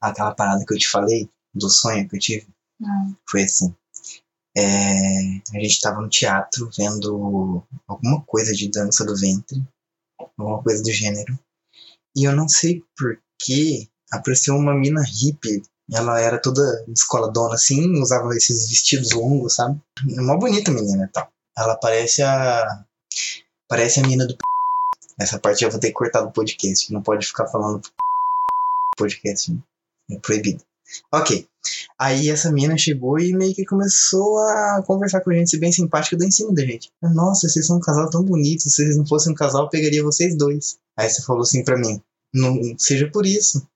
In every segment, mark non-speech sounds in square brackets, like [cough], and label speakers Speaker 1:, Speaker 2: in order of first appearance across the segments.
Speaker 1: aquela parada que eu te falei, do sonho que eu tive,
Speaker 2: Hum.
Speaker 1: foi assim. É, a gente tava no teatro vendo alguma coisa de dança do ventre, alguma coisa do gênero. E eu não sei por que apareceu uma mina hippie. Ela era toda descoladona assim, usava esses vestidos longos, sabe? Uma bonita menina e tal. Ela parece a. Parece a mina do. Essa parte eu vou ter que cortar do podcast. Não pode ficar falando podcast. né? Proibido. Ok. Aí essa mina chegou e meio que começou a conversar com a gente, ser bem simpática, em cima da gente. Nossa, vocês são um casal tão bonito. Se vocês não fossem um casal, eu pegaria vocês dois. Aí você falou assim pra mim: Não seja por isso.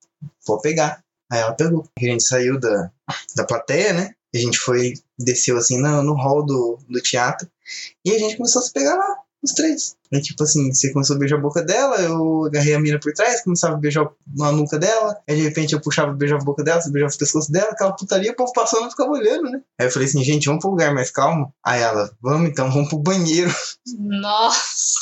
Speaker 1: Vou pegar. Aí ela pegou. A gente saiu da, da plateia, né? A gente foi, desceu assim no, no hall do, do teatro. E a gente começou a se pegar lá, os três. Aí, tipo assim, você começou a beijar a boca dela, eu agarrei a mina por trás, começava a beijar a nuca dela. Aí de repente eu puxava, beijava a boca dela, você beijava o pescoço dela, aquela putaria, o povo passando e ficava olhando, né? Aí eu falei assim, gente, vamos pro lugar mais calmo. Aí ela, vamos então, vamos pro banheiro.
Speaker 2: Nossa.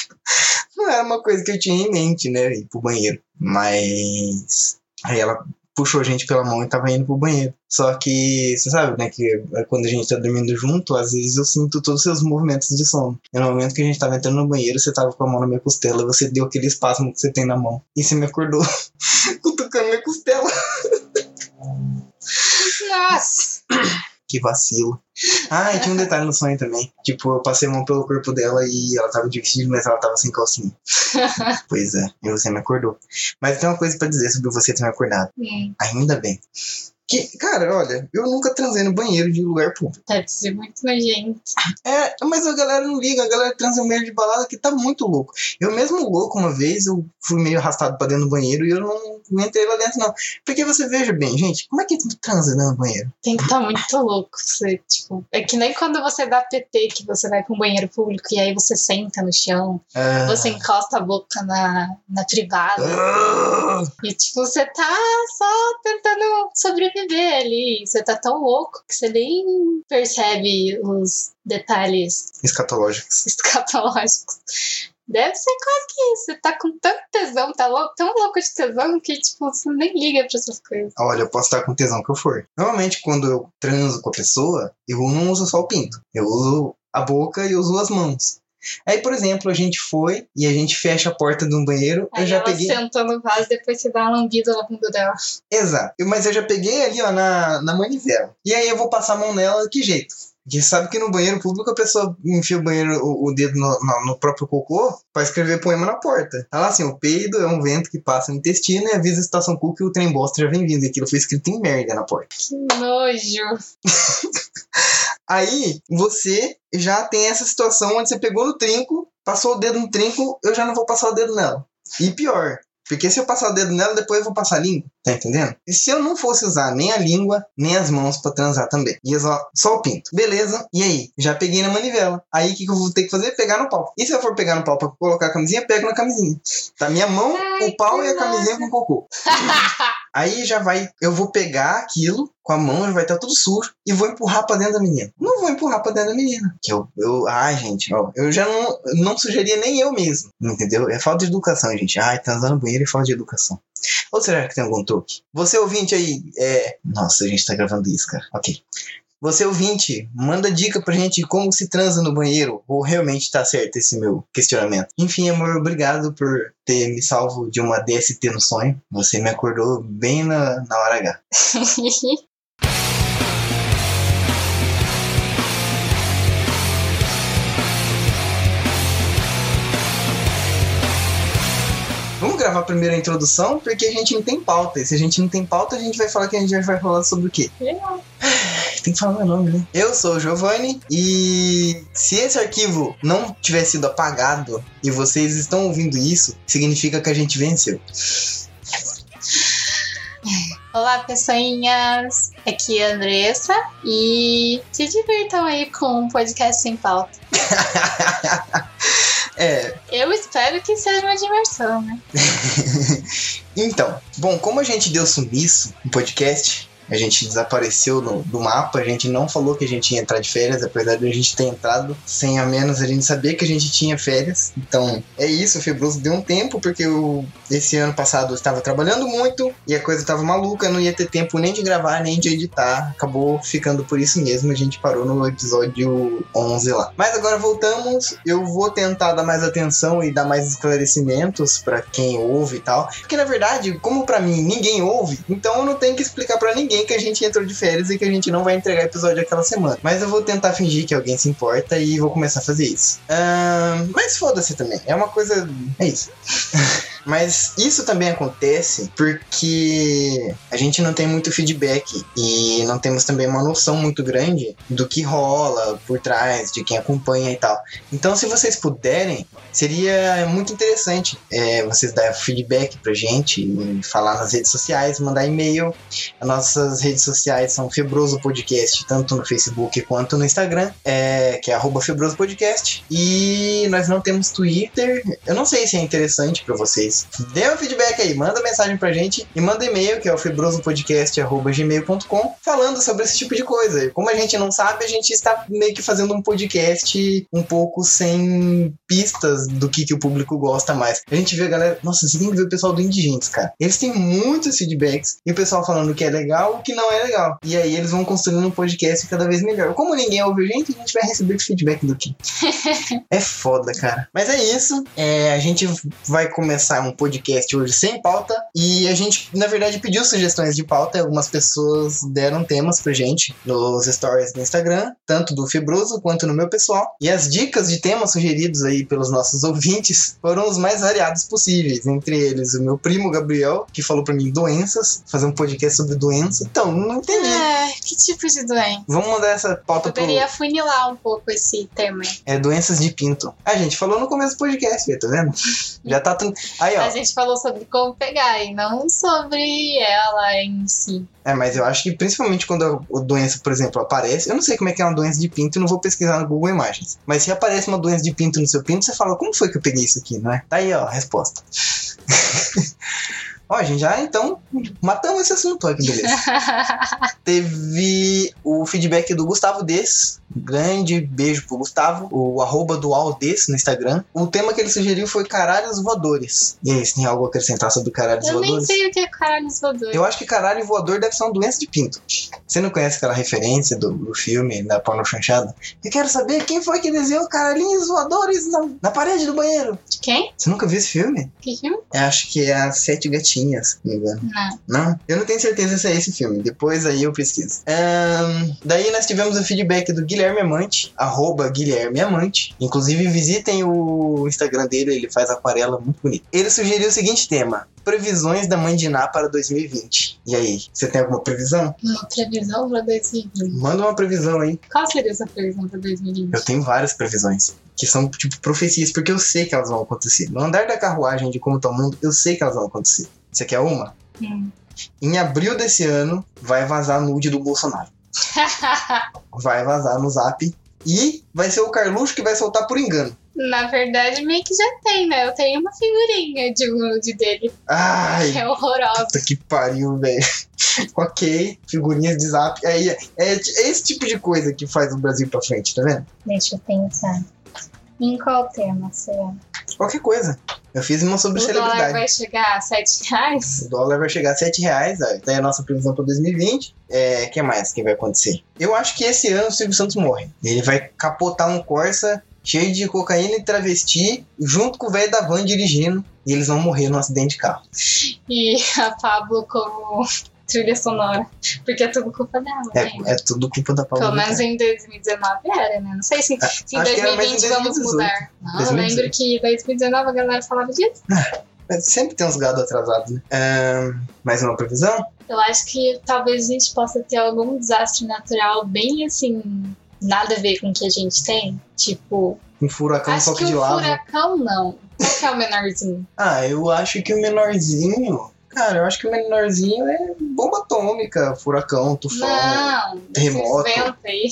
Speaker 1: Não era uma coisa que eu tinha em mente, né? Ir pro banheiro. Mas. Aí ela puxou a gente pela mão e tava indo pro banheiro. Só que, você sabe, né? Que quando a gente tá dormindo junto, às vezes eu sinto todos os seus movimentos de sono. E no momento que a gente tava entrando no banheiro, você tava com a mão na minha costela, você deu aquele espasmo que você tem na mão. E você me acordou [laughs] cutucando minha costela.
Speaker 2: Nossa.
Speaker 1: Que vacilo. Ah, e tinha um detalhe no sonho também. Tipo, eu passei a mão pelo corpo dela e ela tava de vestido, mas ela tava sem calcinha. [laughs] pois é, e você me acordou. Mas tem uma coisa pra dizer sobre você ter me acordado. Ainda bem. Que, cara, olha, eu nunca transei no banheiro de lugar público.
Speaker 2: deve ser muito nojento.
Speaker 1: É, mas a galera não liga, a galera transa no banheiro de balada que tá muito louco. Eu mesmo louco, uma vez, eu fui meio arrastado pra dentro do banheiro e eu não, não entrei lá dentro, não. Porque você veja bem, gente, como é que transa dentro do banheiro?
Speaker 2: Tem que estar muito louco. Você, tipo, é que nem quando você dá PT, que você vai pra um banheiro público e aí você senta no chão,
Speaker 1: Ah,
Speaker 2: você encosta a boca na, na privada.
Speaker 1: ah,
Speaker 2: E, tipo, você tá só tentando sobreviver ali. Você tá tão louco que você nem percebe os detalhes
Speaker 1: escatológicos.
Speaker 2: escatológicos. Deve ser quase que isso. Você tá com tanto tesão, tá louco, tão louco de tesão que, tipo, você nem liga pra essas coisas.
Speaker 1: Olha, eu posso estar com tesão que eu for. Normalmente, quando eu transo com a pessoa, eu não uso só o pinto. Eu uso a boca e uso as mãos. Aí, por exemplo, a gente foi e a gente fecha a porta de um banheiro.
Speaker 2: Aí
Speaker 1: eu já
Speaker 2: ela
Speaker 1: peguei.
Speaker 2: senta no vaso e depois você dá uma lambida na bunda dela.
Speaker 1: Exato. Mas eu já peguei ali, ó, na, na manivela. E aí eu vou passar a mão nela, que jeito? Porque sabe que no banheiro público a pessoa enfia o, banheiro, o, o dedo no, no- no próprio cocô pra escrever poema na porta. Tá lá assim, o peido é um vento que passa no intestino e avisa a estação cu que o trem bosta já vem vindo. E aquilo foi escrito em merda na porta.
Speaker 2: Que nojo. [laughs]
Speaker 1: Aí você já tem essa situação onde você pegou no trinco, passou o dedo no trinco, eu já não vou passar o dedo nela. E pior, porque se eu passar o dedo nela, depois eu vou passar a língua. Tá entendendo? E se eu não fosse usar nem a língua, nem as mãos pra transar também? Ia só, só o pinto. Beleza? E aí? Já peguei na manivela. Aí o que, que eu vou ter que fazer? Pegar no pau. E se eu for pegar no pau pra colocar a camisinha, pego na camisinha. Tá minha mão,
Speaker 2: Ai,
Speaker 1: o pau e a camisinha com cocô. [laughs] Aí já vai, eu vou pegar aquilo com a mão, já vai estar tudo sujo, e vou empurrar pra dentro da menina. Não vou empurrar pra dentro da menina. Que eu, eu ai, gente, ó, eu já não, não sugeria nem eu mesmo, entendeu? É falta de educação, gente. Ai, transar no banheiro é falta de educação. Ou será que tem algum truque? Você ouvinte aí, é. Nossa, a gente tá gravando isso, cara. Ok. Você ouvinte, manda dica pra gente de como se transa no banheiro, ou realmente tá certo esse meu questionamento. Enfim, amor, obrigado por ter me salvo de uma DST no sonho. Você me acordou bem na, na hora H. [laughs] gravar a introdução, porque a gente não tem pauta. E se a gente não tem pauta, a gente vai falar que a gente vai falar sobre o quê? Tem que falar meu nome, né? Eu sou o Giovanni e se esse arquivo não tiver sido apagado e vocês estão ouvindo isso, significa que a gente venceu.
Speaker 2: Olá, pessoinhas! Aqui é a Andressa e se divirtam aí com um podcast sem pauta. [laughs]
Speaker 1: é,
Speaker 2: Eu espero que seja uma diversão, né? [laughs]
Speaker 1: então, bom, como a gente deu sumiço no podcast, A gente desapareceu no, do mapa, a gente não falou que a gente ia entrar de férias, apesar de a gente ter entrado sem a menos a gente sabia que a gente tinha férias. Então é isso, o Febroso deu um tempo, porque eu, esse ano passado eu estava trabalhando muito e a coisa estava maluca, não ia ter tempo nem de gravar, nem de editar. Acabou ficando por isso mesmo, a gente parou no episódio 11 lá. Mas agora voltamos, eu vou tentar dar mais atenção e dar mais esclarecimentos para quem ouve e tal. Porque na verdade, como para mim ninguém ouve, então eu não tenho que explicar para ninguém que a gente entrou de férias e que a gente não vai entregar episódio aquela semana. Mas eu vou tentar fingir que alguém se importa e vou começar a fazer isso. mas foda-se também. É uma coisa. É isso. [laughs] Mas isso também acontece porque a gente não tem muito feedback e não temos também uma noção muito grande do que rola por trás, de quem acompanha e tal. Então, se vocês puderem, seria muito interessante é, vocês dar feedback pra gente falar nas redes sociais, mandar e-mail. As nossas redes sociais são Febroso Podcast, tanto no Facebook quanto no Instagram, é, que é Febroso Podcast. E nós não temos Twitter. Eu não sei se é interessante para vocês. Dê um feedback aí, manda mensagem pra gente e manda e-mail, que é o febrosopodcast.gmail.com, falando sobre esse tipo de coisa. Como a gente não sabe, a gente está meio que fazendo um podcast um pouco sem pistas do que, que o público gosta mais. A gente vê a galera. Nossa, você tem que ver o pessoal do Indigentes, cara. Eles têm muitos feedbacks e o pessoal falando que é legal o que não é legal. E aí eles vão construindo um podcast cada vez melhor. Como ninguém ouve a gente, a gente vai receber feedback do que. [laughs] é foda, cara. Mas é isso. É, a gente vai começar um podcast hoje sem pauta e a gente, na verdade, pediu sugestões de pauta. Algumas pessoas deram temas pra gente nos stories do Instagram, tanto do Fibroso quanto no meu pessoal. E as dicas de temas sugeridos aí pelos nossos ouvintes foram os mais variados possíveis. Entre eles, o meu primo Gabriel, que falou para mim doenças, fazer um podcast sobre doença. Então, não entendi.
Speaker 2: É, que tipo de doença?
Speaker 1: Vamos mandar essa pauta
Speaker 2: Poderia pro... funilar um pouco esse tema.
Speaker 1: É doenças de pinto. A gente falou no começo do podcast, tá vendo? Já tá tudo. Aí, ó.
Speaker 2: A gente falou sobre como pegar e não sobre ela em si.
Speaker 1: É, mas eu acho que principalmente quando a doença, por exemplo, aparece, eu não sei como é que é uma doença de pinto não vou pesquisar no Google Imagens. Mas se aparece uma doença de pinto no seu pinto, você fala, como foi que eu peguei isso aqui, não é? Tá aí, ó, a resposta. [laughs] Ó, a gente já então matamos esse assunto. Olha que beleza. [laughs] Teve o feedback do Gustavo Des. Grande beijo pro Gustavo. O arroba do Aldes no Instagram. O tema que ele sugeriu foi caralhos voadores. E aí, você tem algo a acrescentar sobre caralhos
Speaker 2: eu
Speaker 1: voadores?
Speaker 2: Eu nem sei o que é caralhos voadores.
Speaker 1: Eu acho que caralho voador deve ser uma doença de pinto. Você não conhece aquela referência do, do filme da porno chanchada? Eu quero saber quem foi que desenhou caralhinhos voadores na, na parede do banheiro.
Speaker 2: De quem?
Speaker 1: Você nunca viu esse filme?
Speaker 2: Que filme?
Speaker 1: Eu acho que é a Sete Se não me engano.
Speaker 2: Não.
Speaker 1: Não? Eu não tenho certeza se é esse filme. Depois aí eu pesquiso. Um, daí nós tivemos o feedback do Guilherme Amante, arroba Guilherme Amante. Inclusive visitem o Instagram dele, ele faz aquarela muito bonita. Ele sugeriu o seguinte tema: previsões da Mãe de Ná para 2020. E aí, você tem alguma previsão?
Speaker 2: Uma previsão para 2020?
Speaker 1: Manda uma previsão aí.
Speaker 2: Qual seria essa previsão para 2020?
Speaker 1: Eu tenho várias previsões. Que são, tipo, profecias, porque eu sei que elas vão acontecer. No andar da carruagem de como tá o mundo, eu sei que elas vão acontecer. Você quer uma?
Speaker 2: Hum.
Speaker 1: Em abril desse ano, vai vazar nude do Bolsonaro. [laughs] vai vazar no zap. E vai ser o Carluxo que vai soltar por engano.
Speaker 2: Na verdade, meio que já tem, né? Eu tenho uma figurinha de nude dele.
Speaker 1: Ai!
Speaker 2: É horrorosa.
Speaker 1: Puta que pariu, velho. [laughs] ok, figurinhas de zap. É, é, é, esse tipo de coisa que faz o Brasil pra frente, tá vendo?
Speaker 2: Deixa eu pensar. Em qual tema será?
Speaker 1: Qualquer coisa. Eu fiz uma sobre
Speaker 2: o
Speaker 1: celebridade.
Speaker 2: O dólar vai chegar a 7 reais?
Speaker 1: O dólar vai chegar a 7 reais. Então é a nossa previsão para 2020. É, que mais que vai acontecer? Eu acho que esse ano o Silvio Santos morre. Ele vai capotar um Corsa cheio de cocaína e travesti, junto com o velho da van dirigindo. E eles vão morrer num acidente de carro.
Speaker 2: E [laughs] a Pablo como trilha sonora. Porque é tudo culpa dela.
Speaker 1: É, é tudo culpa da Paula.
Speaker 2: Pelo menos em 2019 era, né? Não sei se,
Speaker 1: Ah,
Speaker 2: se em
Speaker 1: acho que era mais em
Speaker 2: 2020 vamos
Speaker 1: 2018.
Speaker 2: mudar. Não, eu
Speaker 1: 2018.
Speaker 2: lembro que em 2019 a galera falava disso.
Speaker 1: Mas Sempre tem uns gado atrasados, né? Ahn, mais uma previsão?
Speaker 2: Eu acho que talvez a gente possa ter algum desastre natural bem assim, nada a ver com o que a gente tem. Tipo,
Speaker 1: Um furacão
Speaker 2: acho
Speaker 1: só
Speaker 2: que
Speaker 1: que de
Speaker 2: o
Speaker 1: lava.
Speaker 2: furacão não. Qual que é o menorzinho? [laughs]
Speaker 1: Ah, eu acho que o menorzinho. Cara, eu acho que o menorzinho é bomba atômica, furacão, tufão.
Speaker 2: Não,
Speaker 1: terremoto.
Speaker 2: ventos aí.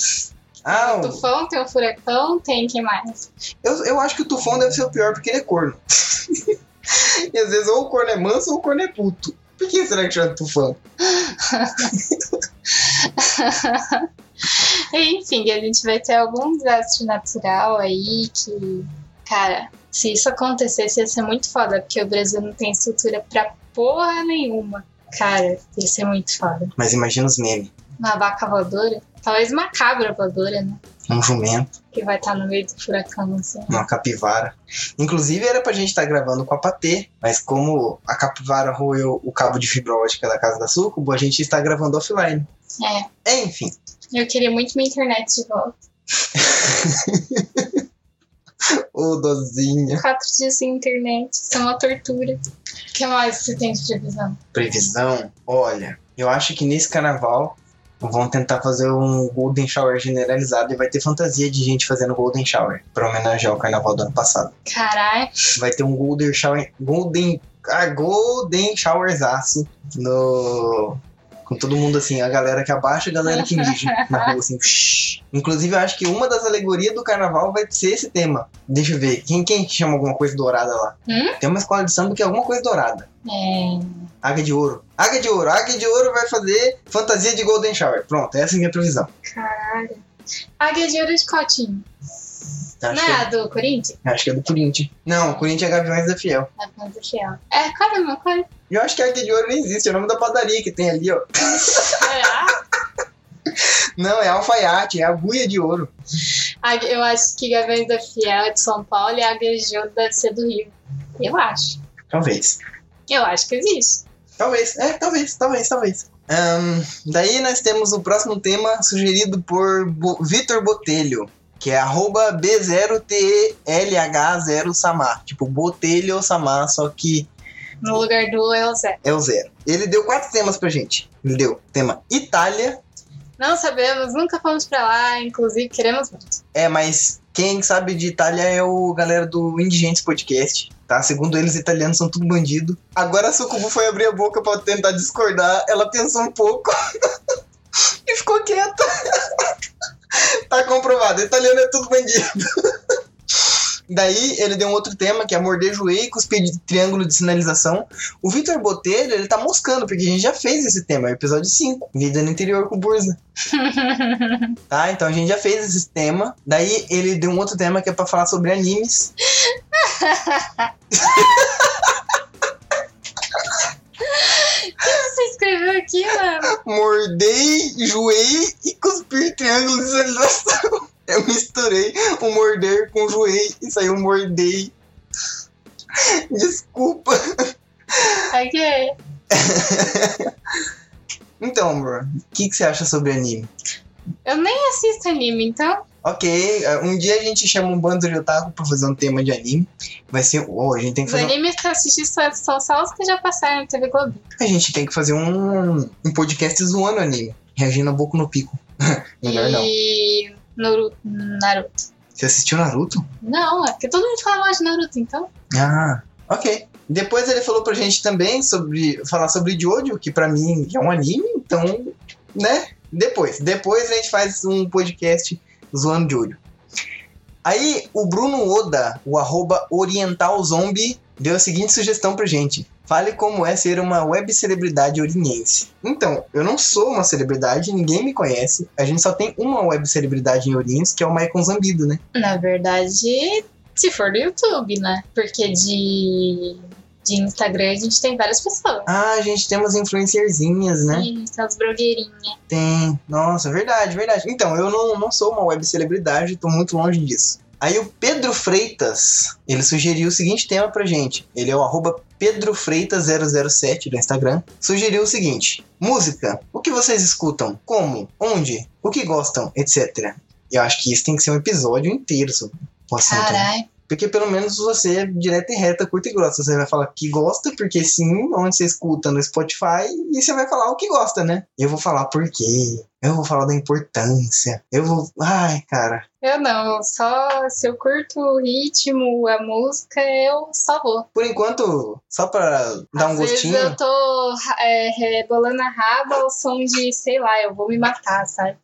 Speaker 1: Ah, o-
Speaker 2: Tufão, tem o furacão, tem que mais?
Speaker 1: eu, eu acho que o tufão deve ser o pior porque ele é corno. [laughs] e às vezes ou o corno é manso ou o corno é puto. Por que será que chama tufão? [laughs]
Speaker 2: Enfim, a gente vai ter algum desastre natural aí que, cara, se isso acontecesse ia ser muito foda, porque o Brasil não tem estrutura pra porra nenhuma. Cara, ia ser muito foda.
Speaker 1: Mas imagina os memes.
Speaker 2: Uma vaca voadora, talvez uma cabra voadora, né?
Speaker 1: Um jumento,
Speaker 2: Que vai estar no meio do furacão, assim.
Speaker 1: uma capivara. Inclusive era pra gente estar gravando com a Patê, mas como a capivara roeu o cabo de fibra ótica da casa da Sucubo, a gente está gravando offline.
Speaker 2: É,
Speaker 1: Enfim,
Speaker 2: eu queria muito minha internet de volta. [laughs]
Speaker 1: ô dozinha.
Speaker 2: Quatro dias sem internet, isso é uma tortura. O que mais você tem de previsão?
Speaker 1: Previsão, olha, eu acho que nesse carnaval vão tentar fazer um Golden Shower generalizado e vai ter fantasia de gente fazendo Golden Shower pra homenagear o carnaval do ano passado.
Speaker 2: Caralho,
Speaker 1: Vai ter um Golden Shower. Golden. Ah, Golden Showerzaço no. Com todo mundo assim, a galera que abaixa e a galera que mija na rua, assim. shhh. Inclusive, eu acho que uma das alegorias do carnaval vai ser esse tema. Deixa eu ver. Quem, quem chama alguma coisa dourada lá?
Speaker 2: Hum?
Speaker 1: Tem uma escola de samba que é alguma coisa dourada.
Speaker 2: é.
Speaker 1: Águia de ouro. Águia de ouro. Águia de ouro vai fazer fantasia de Golden Shower. Pronto, essa é a minha previsão.
Speaker 2: Caralho. Águia de ouro de qual time?
Speaker 1: Acho,
Speaker 2: Não
Speaker 1: que,
Speaker 2: é a do Corinthians?
Speaker 1: é, acho que é do Corinthians. Não, o Corinthians é Gaviões da Fiel.
Speaker 2: É a do Fiel. É, caramba, qual é?
Speaker 1: E eu acho que a Águia de ouro nem existe. É o nome da padaria que tem ali, ó.
Speaker 2: Será?
Speaker 1: Não, é alfaiate, é agulha de ouro.
Speaker 2: Eu acho que Gaviões da Fiel é de São Paulo e Águia de ouro deve ser do Rio. Eu acho.
Speaker 1: Talvez.
Speaker 2: Eu acho que existe.
Speaker 1: Talvez, é, talvez, talvez, talvez. Ahn, daí nós temos o próximo tema sugerido por Bo Vitor Botelho, que é arroba B0TLH0Samar. Tipo, Botelho ou Samar, só que
Speaker 2: No lugar do Elzé.
Speaker 1: é o zero. Ele deu quatro temas pra gente. Ele deu tema Itália,
Speaker 2: Não sabemos, nunca fomos pra lá, inclusive queremos muito.
Speaker 1: é, mas quem sabe de Itália é o galera do Indigentes Podcast, tá? Segundo eles, italianos são tudo bandido. Agora a Sucubu foi abrir a boca pra tentar discordar, ela pensou um pouco [laughs] e ficou quieta. [laughs] tá comprovado, italiano é tudo bandido. [laughs] Daí ele deu um outro tema, que é morder joelho e cuspir de triângulo de sinalização. O Vitor Botelho, ele tá moscando, porque a gente já fez esse tema, é o episódio 5, Vida no Interior com Burza. [laughs] Tá, então a gente já fez esse tema. Daí ele deu um outro tema que é pra falar sobre animes.
Speaker 2: Você escreveu aqui, mano?
Speaker 1: Mordei, joei e cuspir triângulo de sinalização. Eu misturei o morder com joei e saiu mordei. Desculpa.
Speaker 2: Ok. [laughs]
Speaker 1: Então, amor, o que, que você acha sobre anime?
Speaker 2: Eu nem assisto anime, então.
Speaker 1: Ok, eh, um dia a gente chama um bando de otaku pra fazer um tema de anime. Vai ser. Oh, a gente tem que
Speaker 2: Os
Speaker 1: fazer. um-
Speaker 2: animes que eu assisti só- são só os que já passaram na TV Globo.
Speaker 1: A gente tem que fazer um, um podcast zoando anime. Reagindo a Boku no Pico. [laughs] Melhor não.
Speaker 2: E Naruto. Naruto.
Speaker 1: Você assistiu Naruto?
Speaker 2: Não, é porque todo mundo fala mal de Naruto, então.
Speaker 1: Ah, ok. Depois ele falou pra gente também sobre. falar sobre Jojo, que pra mim é um anime, então. né? Depois. Depois a gente faz um podcast zoando Jojo. Aí o Bruno Oda, o arroba Oriental Zombie, deu a seguinte sugestão pra gente. Fale como é ser uma web celebridade oriense. Então, eu não sou uma celebridade, ninguém me conhece. A gente só tem uma web celebridade em Oriente, que é o Maicon Zambido, né?
Speaker 2: Na verdade, se for do YouTube, né? Porque de, de Instagram a gente tem várias pessoas.
Speaker 1: Ah, a gente tem umas influencerzinhas, né?
Speaker 2: Sim, aquelas blogueirinhas.
Speaker 1: Tem. Nossa, verdade, verdade. Então, eu não, não sou uma web celebridade, tô muito longe disso. Aí o Pedro Freitas, ele sugeriu o seguinte tema pra gente. Ele é o arroba pedrofreitas007 do Instagram. Sugeriu o seguinte. Música. O que vocês escutam? Como? Onde? O que gostam? Etc. Eu acho que isso tem que ser um episódio inteiro sobre o assunto. né?
Speaker 2: Caralho.
Speaker 1: Porque pelo menos você é direta e reta, curta e grossa. Você vai falar que gosta, porque sim, onde você escuta no Spotify, e você vai falar o que gosta, né? Eu vou falar por quê. Eu vou falar da importância. Eu vou. Ai, cara.
Speaker 2: Eu não, só se eu curto o ritmo, a música, eu só vou.
Speaker 1: Por enquanto, só pra dar um
Speaker 2: Às vezes
Speaker 1: gostinho.
Speaker 2: eu tô é, rebolando a raba ao som de, sei lá, eu vou me matar, sabe?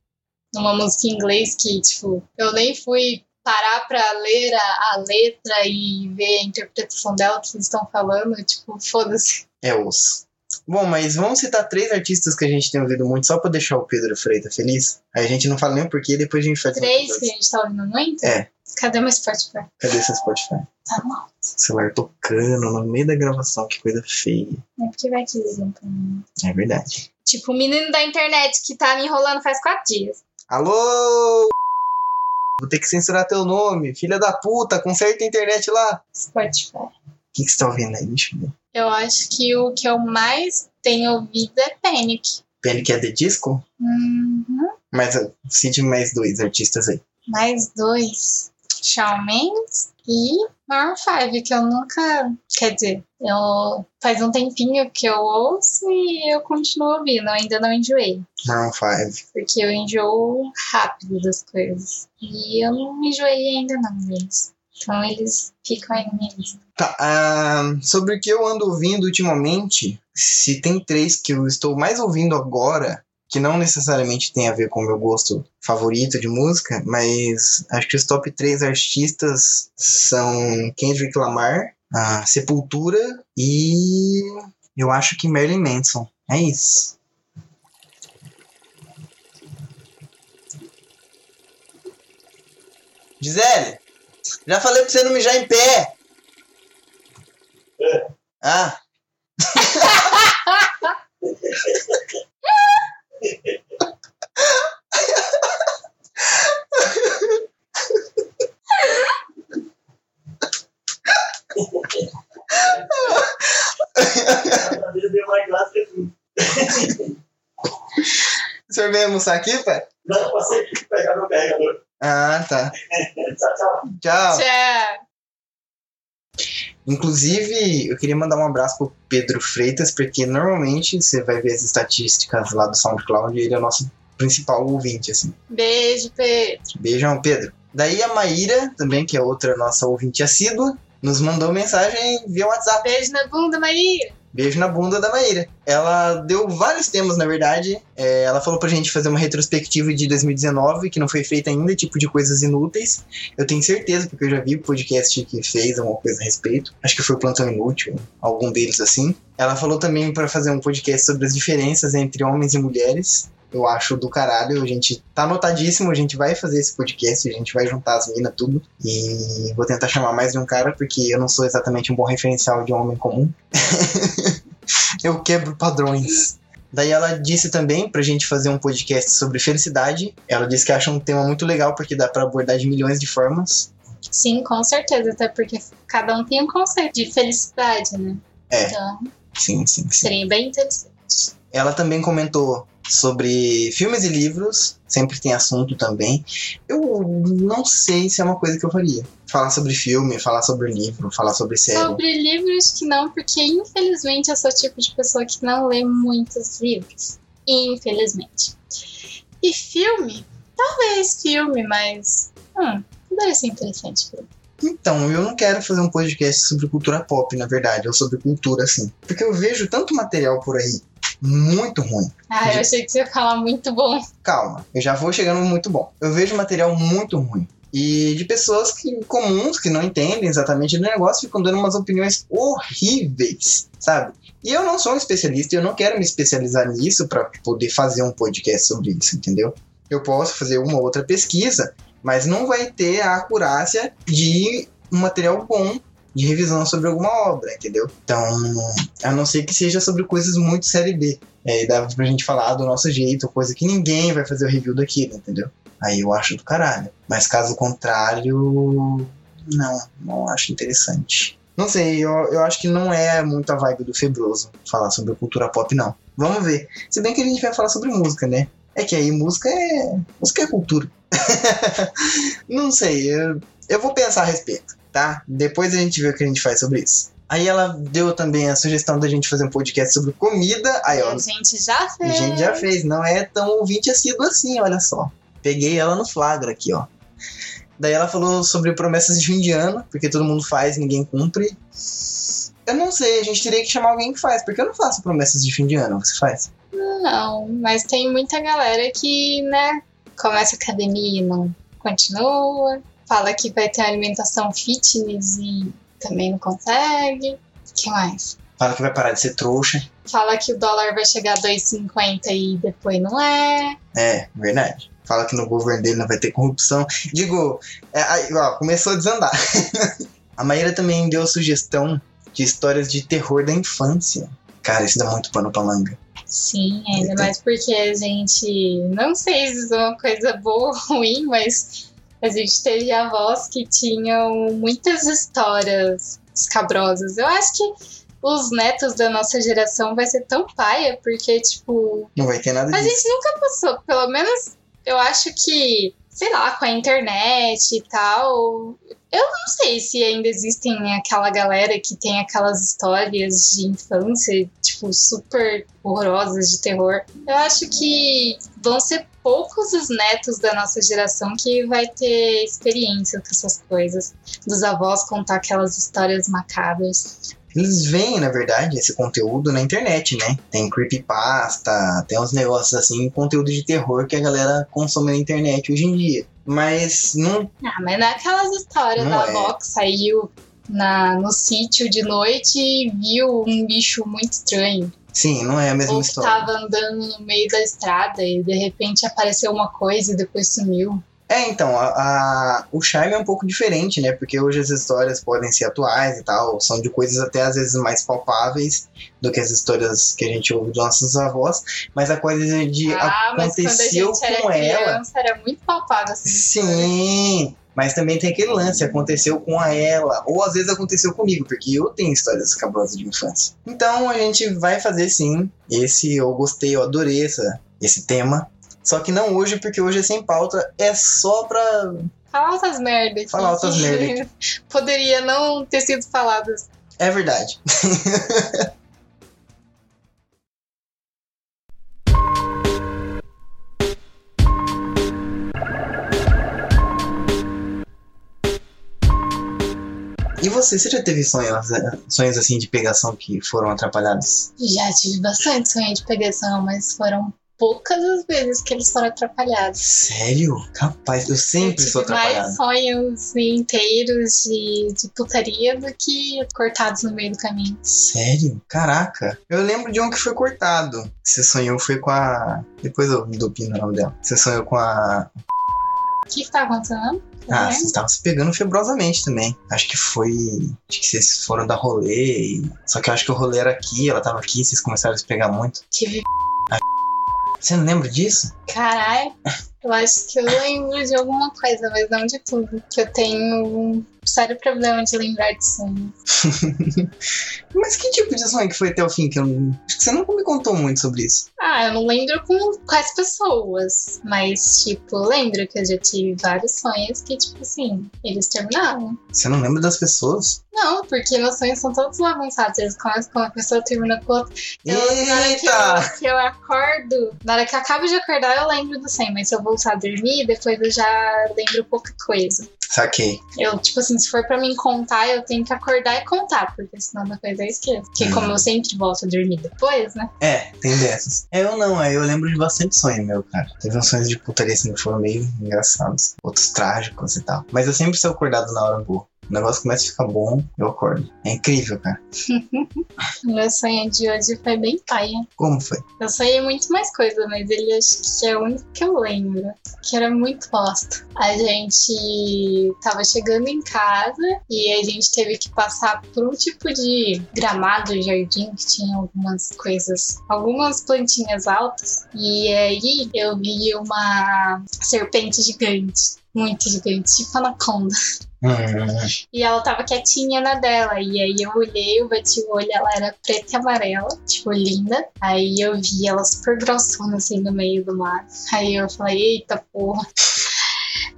Speaker 2: Numa música em inglês que, tipo, eu nem fui parar pra ler a, a letra e ver a interpretação dela que eles estão falando, tipo, foda-se.
Speaker 1: É osso. Bom, mas vamos citar três artistas que a gente tem ouvido muito só pra deixar o Pedro Freitas feliz. Aí a gente não fala nem o porquê, depois a gente faz
Speaker 2: Três que a gente tá ouvindo muito?
Speaker 1: É.
Speaker 2: Cadê meu Spotify?
Speaker 1: Cadê seu Spotify?
Speaker 2: Tá mal.
Speaker 1: celular tocando no meio da gravação, que coisa feia.
Speaker 2: É porque vai te dizer pra mim.
Speaker 1: É verdade.
Speaker 2: Tipo, o menino da internet que tá me enrolando faz quatro dias.
Speaker 1: Alô? Vou ter que censurar teu nome, filha da puta, conserta a internet lá.
Speaker 2: Spotify.
Speaker 1: O que, que você tá ouvindo aí? Deixa eu
Speaker 2: acho que o que eu mais tenho ouvido é Panic.
Speaker 1: Panic é The Disco?
Speaker 2: Uhum.
Speaker 1: Mas uh, cite mais dois artistas aí.
Speaker 2: Mais dois. Shawn Mendes e Maroon 5, que eu nunca... Quer dizer, eu faz um tempinho que eu ouço e eu continuo ouvindo. Eu ainda não enjoei.
Speaker 1: Maroon 5.
Speaker 2: Porque eu enjoo rápido das coisas. E eu não enjoei ainda não deles. Então eles ficam aí na.
Speaker 1: Tá, ah, sobre o que eu ando ouvindo ultimamente, se tem três que eu estou mais ouvindo agora, que não necessariamente tem a ver com o meu gosto favorito de música, mas acho que os top três artistas são Kendrick Lamar, Sepultura e eu acho que Marilyn Manson. É isso. Gisele, já falei pra você não mijar em pé. Ah. [laughs] O senhor veio almoçar aqui, pai?
Speaker 3: Não, passei aqui pra pegar meu carregador.
Speaker 1: Ah, tá. [laughs]
Speaker 3: Tchau, tchau.
Speaker 1: Tchau.
Speaker 2: Tchau!
Speaker 1: Inclusive, eu queria mandar um abraço pro Pedro Freitas, porque normalmente você vai ver as estatísticas lá do SoundCloud e ele é o nosso principal ouvinte, assim.
Speaker 2: Beijo, Pedro.
Speaker 1: Beijão, Pedro. Daí a Maíra, também, que é outra nossa ouvinte assídua, nos mandou mensagem via WhatsApp.
Speaker 2: Beijo na bunda, Maria.
Speaker 1: Beijo na bunda da Maíra. Ela deu vários temas, na verdade. É, ela falou pra gente fazer uma retrospectiva de 2019, que não foi feita ainda, tipo de coisas inúteis. Eu tenho certeza, porque eu já vi o podcast que fez alguma coisa a respeito. Acho que foi o Plantão Inútil, algum deles assim. Ela falou também pra fazer um podcast sobre as diferenças entre homens e mulheres. Eu acho do caralho. A gente tá anotadíssimo, a gente vai fazer esse podcast, a gente vai juntar as minas, tudo. E vou tentar chamar mais de um cara, porque eu não sou exatamente um bom referencial de homem comum. [laughs] eu quebro padrões. Daí ela disse também pra gente fazer um podcast sobre felicidade. Ela disse que acha um tema muito legal porque dá pra abordar de milhões de formas.
Speaker 2: Sim, com certeza. Até porque cada um tem um conceito de felicidade, né?
Speaker 1: É.
Speaker 2: Então,
Speaker 1: Sim, sim, sim.
Speaker 2: seria bem interessante.
Speaker 1: Ela também comentou sobre filmes e livros, sempre tem assunto também. Eu não sei se é uma coisa que eu faria. Falar sobre filme, falar sobre livro, falar sobre série.
Speaker 2: Sobre livros que não, porque infelizmente eu sou o tipo de pessoa que não lê muitos livros. Infelizmente. E filme? Talvez filme, mas. Hum, poderia ser interessante. filme.
Speaker 1: Então, eu não quero fazer um podcast sobre cultura pop, na verdade, ou sobre cultura, assim. Porque eu vejo tanto material por aí muito ruim.
Speaker 2: Ah, eu achei que você ia falar muito bom.
Speaker 1: Calma, eu já vou chegando muito bom. Eu vejo material muito ruim. E de pessoas que, comuns, que não entendem exatamente do negócio, ficam dando umas opiniões horríveis, sabe? E eu não sou um especialista e eu não quero me especializar nisso para poder fazer um podcast sobre isso, entendeu? Eu posso fazer uma outra pesquisa, mas não vai ter a acurácia de um material bom de revisão sobre alguma obra, entendeu? Então, a não ser que seja sobre coisas muito série B. É, dá pra gente falar do nosso jeito, coisa que ninguém vai fazer o review daquilo, entendeu? Aí eu acho do caralho. Mas caso contrário, não, não acho interessante. Não sei, eu, eu acho que não é muito a vibe do Febroso falar sobre cultura pop, não. Vamos ver. Se bem que a gente vai falar sobre música, né? É que aí música é. Música é cultura. [laughs] não sei, eu, eu vou pensar a respeito, tá? Depois a gente vê o que a gente faz sobre isso. Aí ela deu também a sugestão da gente fazer um podcast sobre comida. Aí, ó,
Speaker 2: a gente já
Speaker 1: a
Speaker 2: fez.
Speaker 1: gente já fez, não é tão ouvinte assíduo assim, olha só. Peguei ela no flagra aqui, ó. Daí ela falou sobre promessas de fim de ano, porque todo mundo faz, ninguém cumpre. Eu não sei, a gente teria que chamar alguém que faz, porque eu não faço promessas de fim de ano, você faz?
Speaker 2: Não, mas tem muita galera que, né, começa a academia e não continua. Fala que vai ter alimentação fitness e também não consegue. O que mais?
Speaker 1: Fala que vai parar de ser trouxa.
Speaker 2: Fala que o dólar vai chegar a 2,50 e depois não é.
Speaker 1: É, verdade. Fala que no governo dele não vai ter corrupção. Digo, é, aí, ó, começou a desandar. [laughs] a Maíra também deu sugestão de histórias de terror da infância. Cara, isso dá muito pano pra manga.
Speaker 2: Sim, ainda mais porque a gente. Não sei se é uma coisa boa ou ruim, mas a gente teve avós que tinham muitas histórias escabrosas. Eu acho que os netos da nossa geração vai ser tão paia, porque, tipo,
Speaker 1: Não vai ter nada
Speaker 2: a
Speaker 1: disso.
Speaker 2: gente nunca passou. Pelo menos eu acho que, sei lá, com a internet e tal. Eu não sei se ainda existem aquela galera que tem aquelas histórias de infância, tipo, super horrorosas de terror. Eu acho que vão ser poucos os netos da nossa geração que vai ter experiência com essas coisas. Dos avós contar aquelas histórias macabras.
Speaker 1: Eles veem, na verdade, esse conteúdo na internet, né? Tem creepypasta, tem uns negócios assim, conteúdo de terror que a galera consome na internet hoje em dia. Mas não.
Speaker 2: Ah, mas não é aquelas histórias
Speaker 1: Não
Speaker 2: da
Speaker 1: é.
Speaker 2: avó que saiu na, no sítio de noite e viu um bicho muito estranho.
Speaker 1: Sim, não é a mesma
Speaker 2: Ou
Speaker 1: história.
Speaker 2: tava andando no meio da estrada e de repente apareceu uma coisa e depois sumiu.
Speaker 1: É, então, a, a- o charme é um pouco diferente, né? Porque hoje as histórias podem ser atuais e tal, são de coisas até às vezes mais palpáveis do que as histórias que a gente ouve dos nossos avós, mas a coisa de
Speaker 2: ah, mas quando a
Speaker 1: aconteceu
Speaker 2: gente era
Speaker 1: com ela.
Speaker 2: criança era muito palpável assim.
Speaker 1: Sim, mas também tem aquele lance, aconteceu com a ela, ou às vezes aconteceu comigo, porque eu tenho histórias escabrosas de infância. Então a gente vai fazer sim, esse eu gostei, eu adorei essa, esse tema. Só que não hoje, porque hoje é sem pauta, é só pra.
Speaker 2: Falar outras merdas.
Speaker 1: Falar outras
Speaker 2: que
Speaker 1: merda. [laughs]
Speaker 2: Poderia não ter sido faladas.
Speaker 1: É verdade. [laughs] E você, você já teve sonhos, eh, sonhos assim de pegação que foram atrapalhados?
Speaker 2: Já tive bastante sonho de pegação, mas foram poucas as vezes que eles foram atrapalhados.
Speaker 1: Sério? Capaz, eu sempre
Speaker 2: eu
Speaker 1: sou atrapalhado.
Speaker 2: mais sonhos inteiros de, de putaria do que cortados no meio do caminho.
Speaker 1: Sério? Caraca. Eu lembro de um que foi cortado. Que você sonhou foi com a. Depois eu dou pino o nome dela. Você sonhou com a.
Speaker 2: O que, que tá acontecendo?
Speaker 1: Ah, vocês estavam se pegando febrosamente também. Acho que foi. Acho que vocês foram dar rolê. e- Só que eu acho que o rolê era aqui, ela tava aqui, vocês começaram a se pegar muito.
Speaker 2: Tive.
Speaker 1: Você não lembra disso?
Speaker 2: Caralho, eu acho que eu lembro de alguma coisa, mas não de tudo. Que eu tenho sério problema de lembrar de sonhos. [laughs]
Speaker 1: Mas que tipo de sonho que foi até o fim? Que eu. Acho que você nunca me contou muito sobre isso.
Speaker 2: Ah, eu não lembro com quais pessoas, mas, tipo, lembro que eu já tive vários sonhos que, tipo assim, eles terminaram.
Speaker 1: Você não lembra das pessoas?
Speaker 2: Não, porque meus sonhos são todos avançados. Eles começam com uma pessoa, terminam com outra. Eu, na hora que
Speaker 1: Eita!
Speaker 2: eu, que eu acordo, na hora que eu acabo de acordar, eu lembro do sonho, mas se eu voltar a dormir, depois eu já lembro pouca coisa.
Speaker 1: Saquei.
Speaker 2: Eu, tipo assim, se for pra mim contar, eu tenho que acordar e contar, porque senão depois eu esqueço. Porque
Speaker 1: Hum.
Speaker 2: como eu sempre volto a dormir depois, né?
Speaker 1: É, tem dessas. É, eu não, é, eu lembro de bastante sonho meu, cara. Teve uns sonhos de putaria assim que foram meio engraçados. Outros trágicos e tal. Mas eu sempre sou acordado na hora boa. O negócio começa a ficar bom, eu acordo. É incrível, cara. [laughs]
Speaker 2: Meu sonho de hoje foi bem paia.
Speaker 1: Como foi?
Speaker 2: Eu sonhei muito mais coisa, mas ele acho que é o único que eu lembro. Que era muito bosta. A gente tava chegando em casa e a gente teve que passar por um tipo de gramado, jardim, que tinha algumas coisas, algumas plantinhas altas. E aí eu vi uma serpente gigante. Muito gigante, tipo anaconda. E ela tava quietinha na dela. E aí eu olhei, eu bati o olho, ela era preta e amarela, tipo, linda. Aí eu vi ela super grossona, assim, no meio do mar. Aí eu falei, eita porra.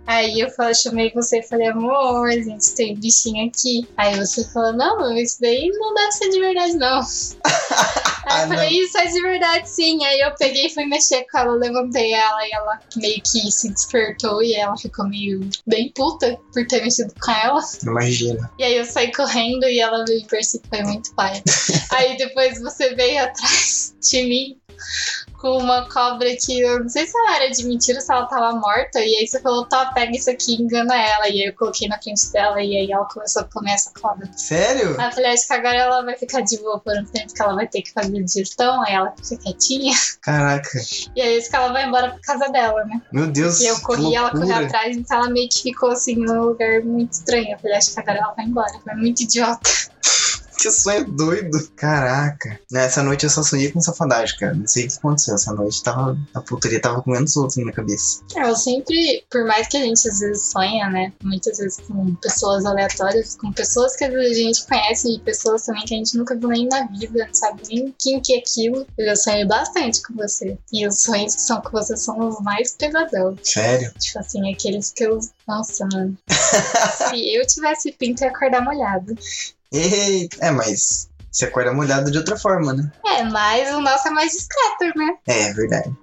Speaker 2: Aí eu falei, chamei você e falei, amor, a gente tem bichinho aqui. Aí você falou, não, isso daí não deve ser de verdade, não. [laughs] Aí
Speaker 1: Ah,
Speaker 2: eu falei, isso é de verdade sim. Aí eu peguei e fui mexer com ela, levantei ela e ela meio que se despertou e ela ficou meio bem puta por ter mexido com ela.
Speaker 1: imagina.
Speaker 2: E aí eu saí correndo e ela ver se foi muito pai. [laughs] aí depois você veio atrás de mim com uma cobra que eu não sei se ela era de mentira, se ela tava morta. E aí você falou, tá, pega isso aqui e engana ela. E aí eu coloquei na frente dela e aí ela começou a comer essa cobra.
Speaker 1: Sério?
Speaker 2: Aí eu falei, acho que agora ela vai ficar de boa por um tempo que ela vai ter que fazer digestão. Aí ela fica quietinha.
Speaker 1: Caraca.
Speaker 2: E aí isso que ela vai embora pra casa dela, né?
Speaker 1: Meu Deus.
Speaker 2: E eu corri, ela correu atrás, então ela meio que ficou assim num lugar muito estranho. Eu falei, acho que agora ela vai embora. Foi muito idiota.
Speaker 1: Que sonho doido. Caraca. Nessa noite eu só sonhei com safadagem, cara. Não sei o que aconteceu. Essa noite tava. A putaria tava comendo os outros na minha cabeça.
Speaker 2: É, Eu sempre, por mais que a gente às vezes sonha, né? Muitas vezes com pessoas aleatórias, com pessoas que às vezes a gente conhece e pessoas também que a gente nunca viu nem na vida, não sabe nem quem que é aquilo. Eu já sonhei bastante com você. E os sonhos que são com você são os mais pesadão.
Speaker 1: Sério?
Speaker 2: Tipo assim, aqueles que eu. Nossa, mano. [laughs] Se eu tivesse pinto, eu ia acordar molhado.
Speaker 1: Eita. É, mas. Você acorda molhado de outra forma, né?
Speaker 2: É, mas o nosso é mais discreto, né?
Speaker 1: É, é verdade.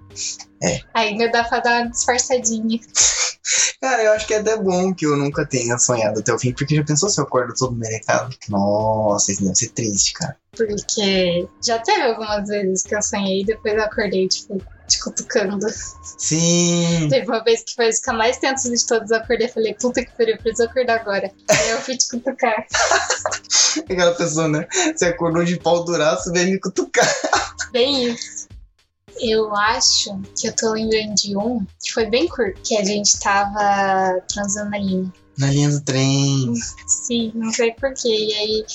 Speaker 2: Ainda dá pra dar uma disfarçadinha. [laughs]
Speaker 1: Cara, eu acho que é até bom que eu nunca tenha sonhado até o fim, porque já pensou se eu acordo todo merecado? Nossa, isso deve ser triste, cara.
Speaker 2: Porque já teve algumas vezes que eu sonhei e depois eu acordei, tipo, te cutucando.
Speaker 1: Sim.
Speaker 2: Teve uma vez que foi ficar mais tenso de todos, acordei e falei, puta que pariu, eu preciso acordar agora. Aí eu fui te cutucar. [laughs]
Speaker 1: Aquela pessoa, né? Você acordou de pau duraço, veio me cutucar. [laughs]
Speaker 2: Bem isso. Eu acho que eu tô lembrando de um que foi bem curto, que a gente tava transando linha.
Speaker 1: Na linha do trem.
Speaker 2: Sim, não sei porquê. E aí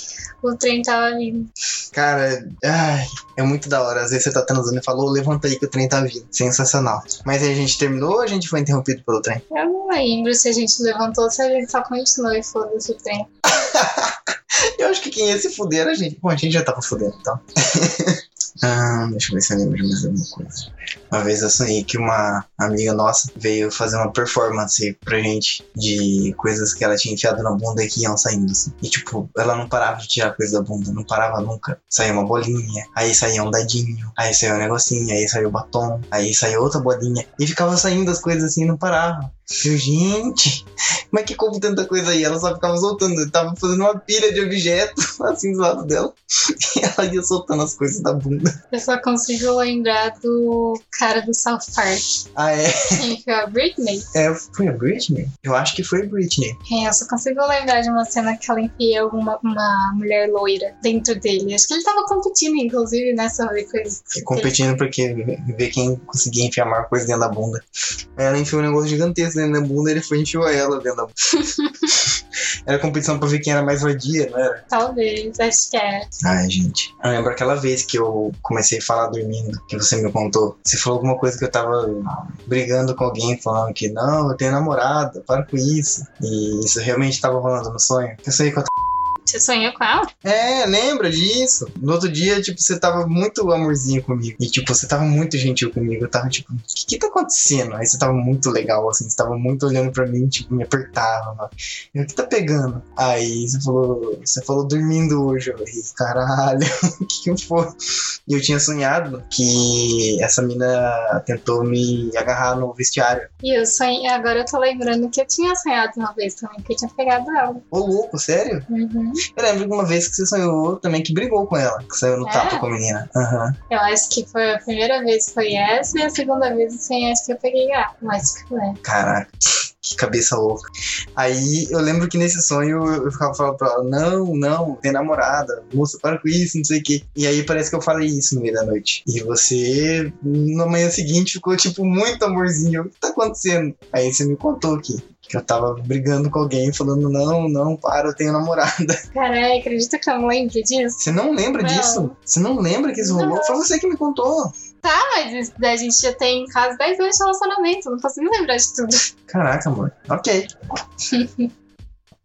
Speaker 2: o trem tava vindo.
Speaker 1: Cara, ai, é muito da hora. Às vezes você tá transando e falou, levanta aí que o trem tá vindo. Sensacional. Mas aí a gente terminou ou a gente foi interrompido pelo trem?
Speaker 2: Eu não lembro se a gente levantou ou se a gente só continuou e foda-se o trem. [laughs]
Speaker 1: Eu acho que quem ia se fuder era a gente. Bom, a gente já tava fudendo, então. [laughs] ah, deixa eu ver se eu lembro de mais alguma coisa. Uma vez eu sonhei que uma amiga nossa veio fazer uma performance pra gente de coisas que ela tinha enfiado na bunda e que iam saindo, assim. E, tipo, ela não parava de tirar coisa da bunda, não parava nunca. Saía uma bolinha, aí saía um dadinho, aí saía um negocinho, aí saiu batom, aí saía outra bolinha. E ficava saindo as coisas assim, não parava. Eu, gente, mas que como tanta coisa aí? Ela só ficava soltando. Eu tava fazendo uma pilha de objetos [laughs] assim do lado dela. [laughs] E ela ia soltando as coisas da bunda.
Speaker 2: Eu só consigo lembrar do cara do South Park.
Speaker 1: Ah, é?
Speaker 2: Quem foi a Britney?
Speaker 1: é foi a Britney? Eu acho que foi a Britney.
Speaker 2: É, eu só consigo lembrar de uma cena que ela enfia uma, uma mulher loira dentro dele. Acho que ele tava competindo, inclusive, nessa coisa.
Speaker 1: E competindo pra quê? ver quem conseguia enfiar maior coisa dentro da bunda. Ela enfiou um negócio gigantesco dentro da bunda e ele foi e enfiou ela dentro da bunda. [laughs] era competição pra ver quem era mais vadia, não era?
Speaker 2: Talvez, acho que é.
Speaker 1: Ai, gente. Eu lembro aquela vez que eu comecei a falar dormindo, que você me contou. Você falou alguma coisa que eu tava brigando com alguém, falando que não, eu tenho namorada, para com isso. E isso realmente tava rolando no sonho. Eu sonhei com a
Speaker 2: Você sonhou com ela?
Speaker 1: É, lembra disso? No outro dia, tipo, você tava muito amorzinho comigo. E, tipo, você tava muito gentil comigo. Eu tava, tipo, o que que tá acontecendo? Aí você tava muito legal, assim. Você tava muito olhando pra mim, tipo, me apertava. Eu, o que tá pegando? Aí você falou, você falou dormindo hoje. Eu falei, caralho, [laughs] o que que foi? E eu tinha sonhado que essa mina tentou me agarrar no vestiário.
Speaker 2: E eu sonhei, agora eu tô lembrando que eu tinha sonhado uma vez também, que eu tinha pegado ela.
Speaker 1: Ô, louco, sério?
Speaker 2: Uhum. [laughs]
Speaker 1: Eu lembro de uma vez que você sonhou também que brigou com ela, que saiu no
Speaker 2: É?
Speaker 1: tapa com a menina. Aham.
Speaker 2: Eu acho que foi a primeira vez foi essa e a segunda vez assim, acho que eu peguei ela. Mas que foi.
Speaker 1: Caraca, que cabeça louca. Aí eu lembro que nesse sonho eu ficava falando pra ela: não, não, tem namorada, moça, para com isso, não sei o quê. E aí parece que eu falei isso no meio da noite. E você, na manhã seguinte, ficou tipo muito amorzinho. O que tá acontecendo? Aí você me contou aqui. Que eu tava brigando com alguém, falando, não, não, para, eu tenho namorada. [laughs]
Speaker 2: Caralho, acredita que eu não lembro disso?
Speaker 1: Você não lembra
Speaker 2: Não.
Speaker 1: disso? Você não lembra que isso rolou?
Speaker 2: Não.
Speaker 1: Foi você que me contou.
Speaker 2: Ah, mas isso daí a gente já tem quase 10 anos de relacionamento, não consigo lembrar de tudo.
Speaker 1: Caraca, amor. Ok.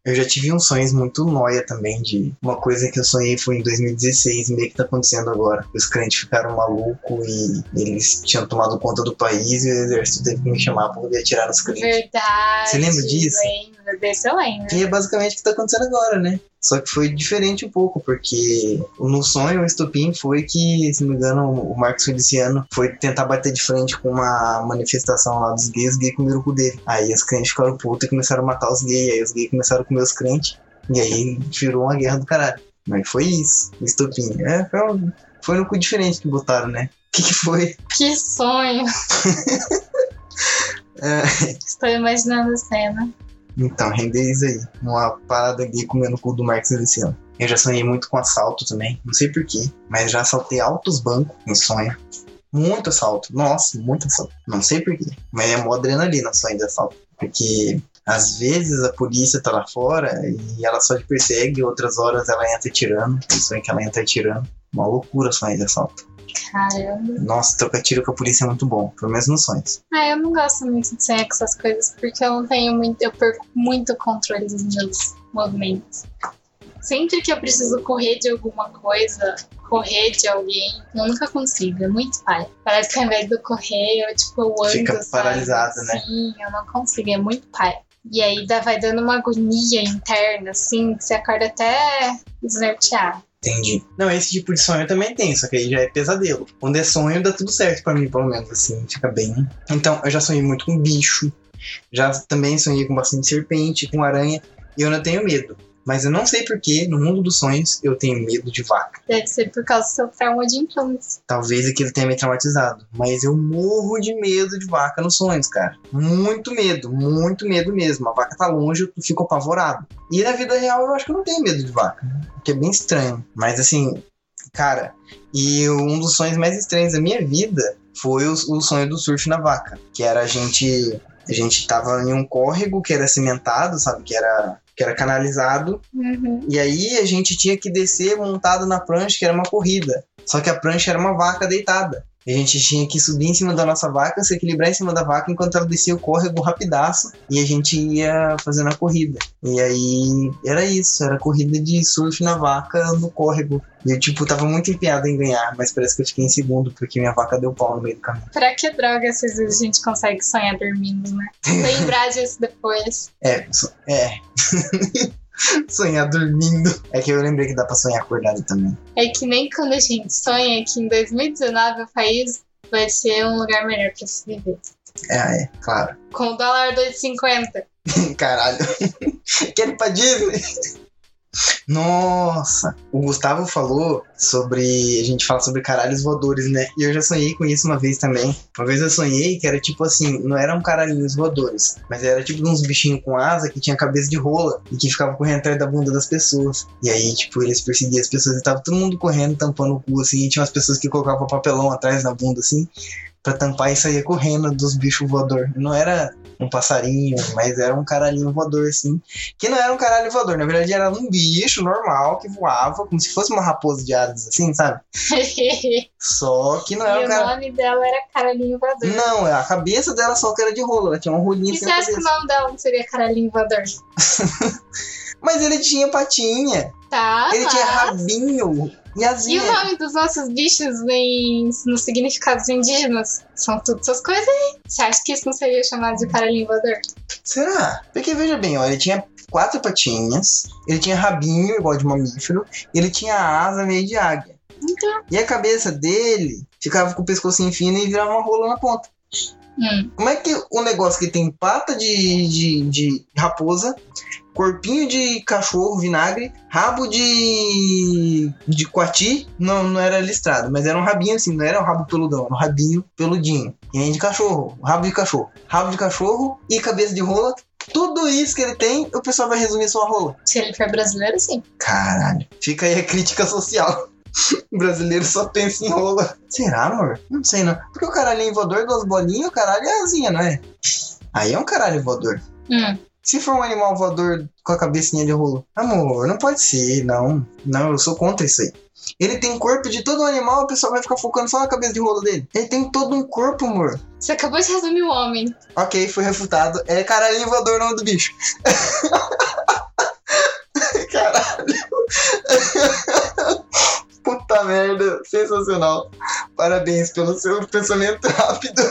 Speaker 1: Eu já tive uns sonhos muito noia também de uma coisa que eu sonhei foi em 2016, meio que tá acontecendo agora. Os crentes ficaram malucos e eles tinham tomado conta do país e o exército teve que me chamar pra poder atirar nos crentes.
Speaker 2: Verdade.
Speaker 1: Você lembra disso?
Speaker 2: Lembro, desse eu lembro.
Speaker 1: E é basicamente o que tá acontecendo agora, né? Só que foi diferente um pouco, porque no sonho o estopim foi que, se não me engano, o Marcos Feliciano foi tentar bater de frente com uma manifestação lá dos gays, os gays comeram o cu dele. Aí os crentes ficaram putos e começaram a matar os gays, aí os gays começaram a comer os crentes, e aí virou uma guerra do caralho. Mas foi isso, o estopim. É, foi, um- foi no cu diferente que botaram, né? que, que foi?
Speaker 2: Que sonho! [laughs]
Speaker 1: É,
Speaker 2: Estou imaginando a cena.
Speaker 1: Então, render isso aí. Uma parada gay comendo o cu do Marcos Feliciano. Eu já sonhei muito com assalto também. Não sei porquê, mas já assaltei altos bancos em sonho. Muito assalto. Nossa, muito assalto. Não sei porquê. Mas é mó adrenalina o sonho de assalto. Porque às vezes a polícia tá lá fora e ela só te persegue, outras horas ela entra tirando. Tem sonho que ela entra tirando. Uma loucura o sonho de assalto.
Speaker 2: Caramba.
Speaker 1: Nossa, trocar tiro com a polícia é muito bom. Pelo menos nos sonhos.
Speaker 2: Ah, eu não gosto muito de sonhar com essas coisas, porque eu não tenho muito. Eu perco muito controle dos meus movimentos. Sempre que eu preciso correr de alguma coisa, correr de alguém, eu nunca consigo. É muito pai. Parece que ao invés de correr, eu tipo, eu ando.
Speaker 1: Fica paralisada, né?
Speaker 2: Sim, eu não consigo. É muito pai. E aí vai dando uma agonia interna, assim, que você acorda até desnorteado.
Speaker 1: Entendi. Não, esse tipo de sonho eu também tenho, só que aí já é pesadelo. Quando é sonho, dá tudo certo pra mim, pelo menos, assim, fica bem. Então, eu já sonhei muito com bicho, já também sonhei com bastante serpente, com aranha, e eu não tenho medo. Mas eu não sei porquê, no mundo dos sonhos, eu tenho medo de vaca.
Speaker 2: Deve ser por causa do seu trauma de infância.
Speaker 1: Talvez aquilo tenha me traumatizado. Mas eu morro de medo de vaca nos sonhos, cara. Muito medo, muito medo mesmo. A vaca tá longe, eu fico apavorado. E na vida real eu acho que eu não tenho medo de vaca. O que é bem estranho. Mas assim, cara, e um dos sonhos mais estranhos da minha vida foi o, o sonho do surf na vaca. Que era a gente. A gente tava em um córrego que era cimentado, sabe? Que era, que era canalizado.
Speaker 2: Uhum.
Speaker 1: E aí a gente tinha que descer montado na prancha, que era uma corrida. Só que a prancha era uma vaca deitada. E a gente tinha que subir em cima da nossa vaca, se equilibrar em cima da vaca enquanto ela descia o córrego rapidaço. E a gente ia fazendo a corrida. E aí era isso, era corrida de surf na vaca no córrego. E eu, tipo, tava muito empenhado em ganhar, mas parece que eu fiquei em segundo, porque minha vaca deu pau no meio do caminho.
Speaker 2: Pra que droga às vezes a gente consegue sonhar dormindo, né? Lembrar [laughs] disso depois.
Speaker 1: É, é. [laughs] sonhar dormindo. É que eu lembrei que dá pra sonhar acordado também.
Speaker 2: É que nem quando a gente sonha que em 2019 o país vai ser um lugar melhor pra se viver.
Speaker 1: É, é, claro.
Speaker 2: Com o dólar 2,50. [laughs]
Speaker 1: Caralho. [laughs] Quero ir pra Disney. Nossa, o Gustavo falou sobre. A gente fala sobre caralhos voadores, né? E eu já sonhei com isso uma vez também. Uma vez eu sonhei que era tipo assim: não eram caralhinhos voadores, mas era tipo uns bichinhos com asa que tinha cabeça de rola e que ficava correndo atrás da bunda das pessoas. E aí, tipo, eles perseguiam as pessoas e tava todo mundo correndo, tampando o cu assim. E tinha umas pessoas que colocavam papelão atrás da bunda assim, pra tampar e saía correndo dos bichos voadores. Não era um passarinho, mas era um caralhinho voador, assim. Que não era um caralho voador, na verdade era um bicho normal que voava, como se fosse uma raposa de asas, assim, sabe?
Speaker 2: e [laughs]
Speaker 1: Só que não era um
Speaker 2: o nome dela era Carolhinho Voador.
Speaker 1: Não, a cabeça dela só que era de rolo, ela tinha um rolinho
Speaker 2: E
Speaker 1: assim
Speaker 2: você acha que o nome dela não seria Carolhinho Voador? [laughs]
Speaker 1: Mas ele tinha patinha,
Speaker 2: Tá.
Speaker 1: ele tinha
Speaker 2: mas-
Speaker 1: rabinho e
Speaker 2: E o nome dos nossos bichos em, nos significados indígenas? São tudo essas coisas aí. Você acha que isso não seria chamado de Carolhinho Voador?
Speaker 1: Será? Porque veja bem, ó, ele tinha quatro patinhas, ele tinha rabinho igual de mamífero, e ele tinha asa meio de águia.
Speaker 2: Então.
Speaker 1: E a cabeça dele ficava com o pescocinho fino e virava uma rola na ponta.
Speaker 2: Hum.
Speaker 1: Como é que o negócio que tem pata de, de, de raposa, corpinho de cachorro vinagre, rabo de de coati, não, não era listrado, mas era um rabinho assim, não era um rabo peludão, era um rabinho peludinho. E nem de cachorro, rabo de cachorro. Rabo de cachorro e cabeça de rola. Tudo isso que ele tem, o pessoal vai resumir sua rola.
Speaker 2: Se ele for brasileiro, sim.
Speaker 1: Caralho. Fica aí a crítica social. [laughs] O brasileiro só pensa em rola. Será, amor? Não sei não. Porque o caralhinho voador, duas bolinhas, o caralho é asinha, não é? Aí é um caralho voador.
Speaker 2: Hum.
Speaker 1: Se for um animal voador com a cabecinha de rolo. Amor, não pode ser, não. Não, eu sou contra isso aí. Ele tem corpo de todo animal, o pessoal vai ficar focando só na cabeça de rolo dele. Ele tem todo um corpo, amor.
Speaker 2: Você acabou de resumir o homem.
Speaker 1: Ok, foi refutado. É caralhinho voador o nome do bicho. [laughs] Caralho. [laughs] Puta merda, sensacional. Parabéns pelo seu pensamento rápido.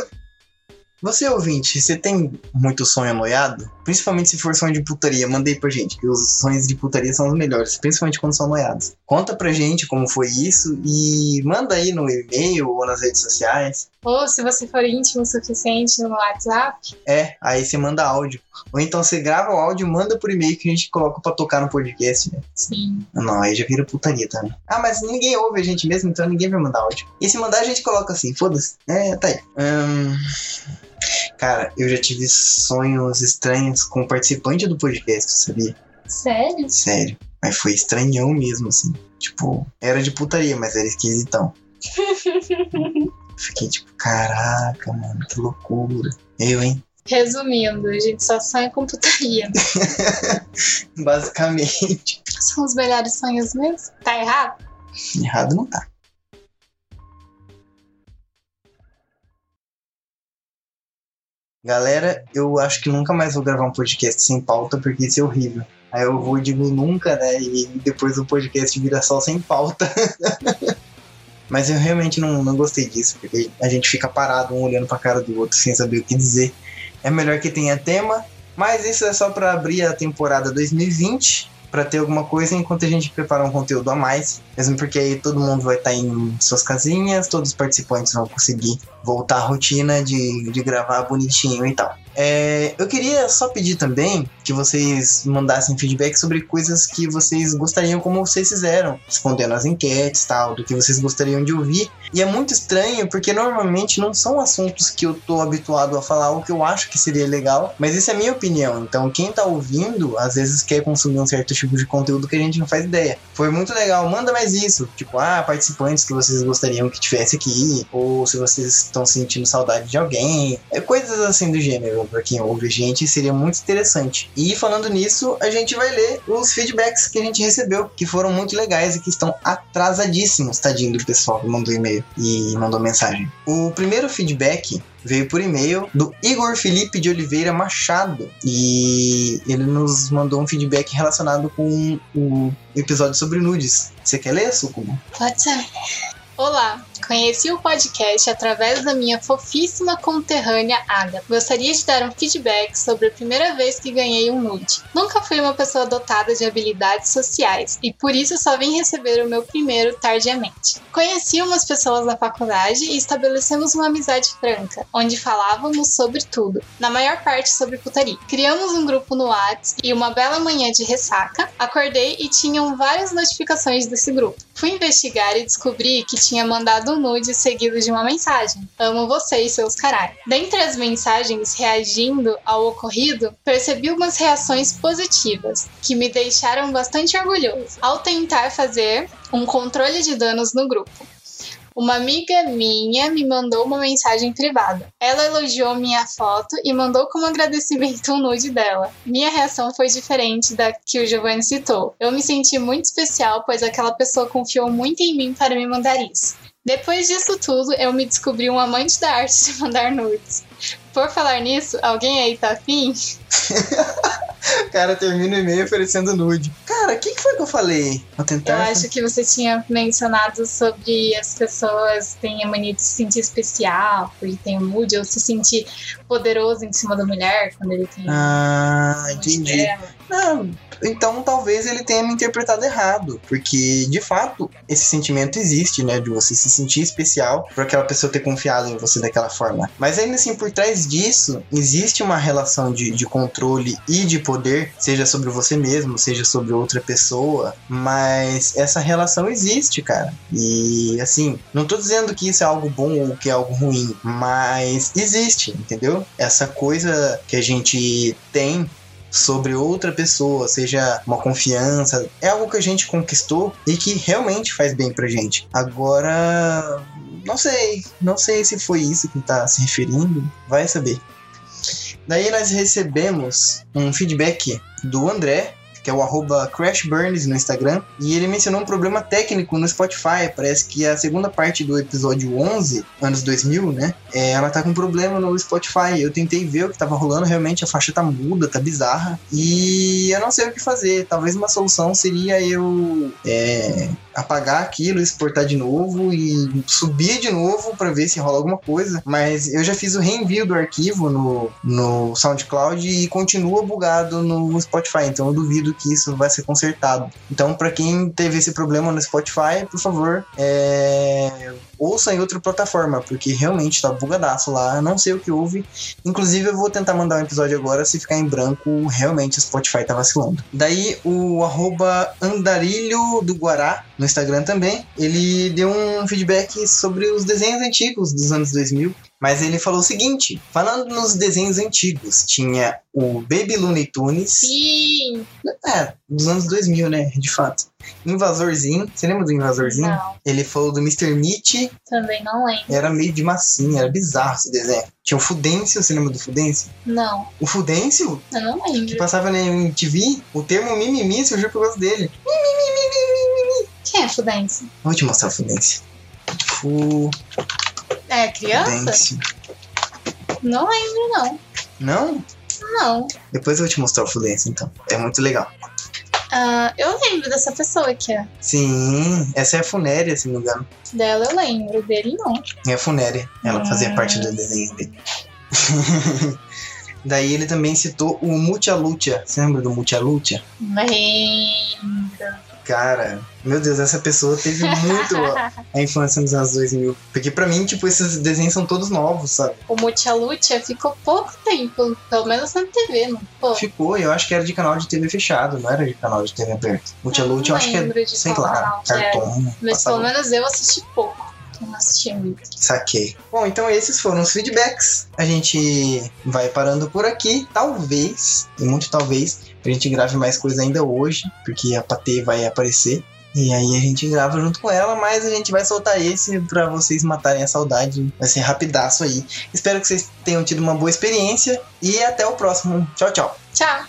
Speaker 1: Você ouvinte, você tem muito sonho noiado? Principalmente se for sonho de putaria, mandei pra gente, que os sonhos de putaria são os melhores, principalmente quando são noiados. Conta pra gente como foi isso e manda aí no e-mail ou nas redes sociais.
Speaker 2: Ou se você for íntimo o suficiente no WhatsApp.
Speaker 1: É, aí você manda áudio. Ou então você grava o áudio, manda por e-mail que a gente coloca pra tocar no podcast, né?
Speaker 2: Sim.
Speaker 1: Não, aí já vira putaria também. Ah, mas ninguém ouve a gente mesmo, então ninguém vai mandar áudio. E se mandar, a gente coloca assim, foda-se. É, tá aí. Hum, Cara, eu já tive sonhos estranhos com o participante do podcast, sabia?
Speaker 2: Sério?
Speaker 1: Sério. Mas foi estranhão mesmo, assim. Tipo, era de putaria, mas era esquisitão. [laughs] Fiquei tipo, caraca, mano, que loucura. Eu, hein?
Speaker 2: Resumindo, a gente só sonha com putaria. [laughs]
Speaker 1: Basicamente.
Speaker 2: São os melhores sonhos mesmo? Tá errado?
Speaker 1: Errado não tá. Galera, eu acho que nunca mais vou gravar um podcast sem pauta, porque isso é horrível. Aí eu vou e digo nunca, né? E depois o podcast vira só sem pauta. [laughs] Mas eu realmente não, não gostei disso, porque a gente fica parado um olhando pra cara do outro sem saber o que dizer. É melhor que tenha tema, mas isso é só para abrir a temporada 2020 para ter alguma coisa enquanto a gente prepara um conteúdo a mais, mesmo porque aí todo mundo vai estar tá em suas casinhas, todos os participantes vão conseguir voltar à rotina de, de gravar bonitinho e tal. É, eu queria só pedir também que vocês mandassem feedback sobre coisas que vocês gostariam, como vocês fizeram, respondendo as enquetes tal, do que vocês gostariam de ouvir. E é muito estranho porque normalmente não são assuntos que eu tô habituado a falar ou que eu acho que seria legal, mas isso é minha opinião. Então quem tá ouvindo às vezes quer consumir um certo tipo de conteúdo que a gente não faz ideia. Foi muito legal, manda mais isso. Tipo, ah, participantes que vocês gostariam que tivesse aqui, ou se vocês estão sentindo saudade de alguém, é coisas assim do gênero para quem ouve a gente, seria muito interessante. E falando nisso, a gente vai ler os feedbacks que a gente recebeu, que foram muito legais e que estão atrasadíssimos, tadinho do pessoal que mandou e-mail e mandou mensagem. O primeiro feedback veio por e-mail do Igor Felipe de Oliveira Machado e ele nos mandou um feedback relacionado com o episódio sobre nudes. Você quer ler, Sucubo?
Speaker 2: Pode ser. Olá, conheci o podcast através da minha fofíssima conterrânea Aga. Gostaria de dar um feedback sobre a primeira vez que ganhei um nude. Nunca fui uma pessoa dotada de habilidades sociais e por isso só vim receber o meu primeiro tardiamente. Conheci umas pessoas na faculdade e estabelecemos uma amizade franca, onde falávamos sobre tudo, na maior parte sobre putaria. Criamos um grupo no Whats e uma bela manhã de ressaca, acordei e tinham várias notificações desse grupo. Fui investigar e descobri que tinha mandado um nude seguido de uma mensagem. Amo vocês, seus caralho. Dentre as mensagens reagindo ao ocorrido, percebi umas reações positivas, que me deixaram bastante orgulhoso, ao tentar fazer um controle de danos no grupo. Uma amiga minha me mandou uma mensagem privada. Ela elogiou minha foto e mandou como agradecimento um nude dela. Minha reação foi diferente da que o Giovanni citou. Eu me senti muito especial, pois aquela pessoa confiou muito em mim para me mandar isso. Depois disso tudo, eu me descobri um amante da arte de mandar nudes. Por falar nisso, alguém aí tá afim? [laughs]
Speaker 1: cara termina o e-mail oferecendo nude. Cara, o eu falei? Vou tentar.
Speaker 2: Eu acho que você tinha mencionado sobre as pessoas têm a mania de se sentir especial, porque tem um nude, ou se sentir poderoso em cima da mulher quando ele tem.
Speaker 1: Ah, entendi. Dela. Não, então talvez ele tenha me interpretado errado, porque de fato esse sentimento existe, né, de você se sentir especial por aquela pessoa ter confiado em você daquela forma. Mas ainda assim, por trás disso, existe uma relação de, de controle e de poder, seja sobre você mesmo, seja sobre outra pessoa, mas essa relação existe, cara. E assim, não tô dizendo que isso é algo bom ou que é algo ruim, mas existe, entendeu? Essa coisa que a gente tem sobre outra pessoa, seja uma confiança, é algo que a gente conquistou e que realmente faz bem pra gente. Agora, não sei, não sei se foi isso que tá se referindo, vai saber. Daí nós recebemos um feedback do André, que é o arroba CrashBurns no Instagram, e ele mencionou um problema técnico no Spotify. Parece que a segunda parte do episódio 11, anos 2000, né? É, ela tá com problema no Spotify. Eu tentei ver o que tava rolando, realmente a faixa tá muda, tá bizarra, e eu não sei o que fazer. Talvez uma solução seria eu é, apagar aquilo, exportar de novo e subir de novo pra ver se rola alguma coisa. Mas eu já fiz o reenvio do arquivo no, no SoundCloud e continua bugado no Spotify. Então eu duvido que isso vai ser consertado. Então, pra quem teve esse problema no Spotify, por favor, é, ouça em outra plataforma, porque realmente tá bugadaço lá, não sei o que houve. Inclusive, eu vou tentar mandar um episódio agora, se ficar em branco, realmente o Spotify tá vacilando. Daí, o andarilho do Guará, no Instagram também, ele deu um feedback sobre os desenhos antigos dos anos 2000. Mas ele falou o seguinte: falando nos desenhos antigos, tinha o Baby Looney Tunes.
Speaker 2: Sim!
Speaker 1: É, dos anos 2000, né? De fato. Invasorzinho. Você lembra do Invasorzinho?
Speaker 2: Não,
Speaker 1: Ele falou do Mr. Meat.
Speaker 2: também não lembro.
Speaker 1: Era meio de massinha, era bizarro esse desenho. Tinha o Fudêncio, você lembra do Fudêncio?
Speaker 2: Não,
Speaker 1: O Fudêncio,
Speaker 2: eu não
Speaker 1: que
Speaker 2: lembro.
Speaker 1: passava na MTV, o termo mimimi surgiu por causa dele.
Speaker 2: Quem é Fudêncio?
Speaker 1: Vou te mostrar o Fudêncio. Fu...
Speaker 2: É criança?
Speaker 1: Fudêncio.
Speaker 2: Não lembro, não.
Speaker 1: Não?
Speaker 2: Não.
Speaker 1: Depois eu vou te mostrar o Fudêncio, então. É muito legal.
Speaker 2: Ah, eu lembro dessa pessoa aqui, ó.
Speaker 1: Sim, essa é a Funéria, se não me engano.
Speaker 2: Dela eu lembro, dele não.
Speaker 1: É a Funéria. Ela fazia
Speaker 2: Ah.
Speaker 1: parte do desenho dele. [laughs] Daí ele também citou o Mucha Lucha. Você lembra do Mucha Lucha?
Speaker 2: Lembro.
Speaker 1: Cara, meu Deus, essa pessoa teve muito a infância nos anos 2000. Porque pra mim, tipo, esses desenhos são todos novos, sabe?
Speaker 2: O Mucha Lucha ficou pouco tempo, pelo menos na TV, não ficou?
Speaker 1: Ficou, eu acho que era de canal de TV fechado, não era de canal de TV aberto. Mucha Lucha, eu acho que é,
Speaker 2: de
Speaker 1: sei lá,
Speaker 2: era.
Speaker 1: cartão.
Speaker 2: Mas pelo menos eu assisti pouco não assistia muito.
Speaker 1: Saquei. Bom, então esses foram os feedbacks. A gente vai parando por aqui. Talvez, e muito talvez, a gente grave mais coisa ainda hoje, porque a Patê vai aparecer. E aí a gente grava junto com ela, mas a gente vai soltar esse para vocês matarem a saudade. Vai ser rapidaço aí. Espero que vocês tenham tido uma boa experiência e até o próximo. Tchau, tchau.
Speaker 2: Tchau.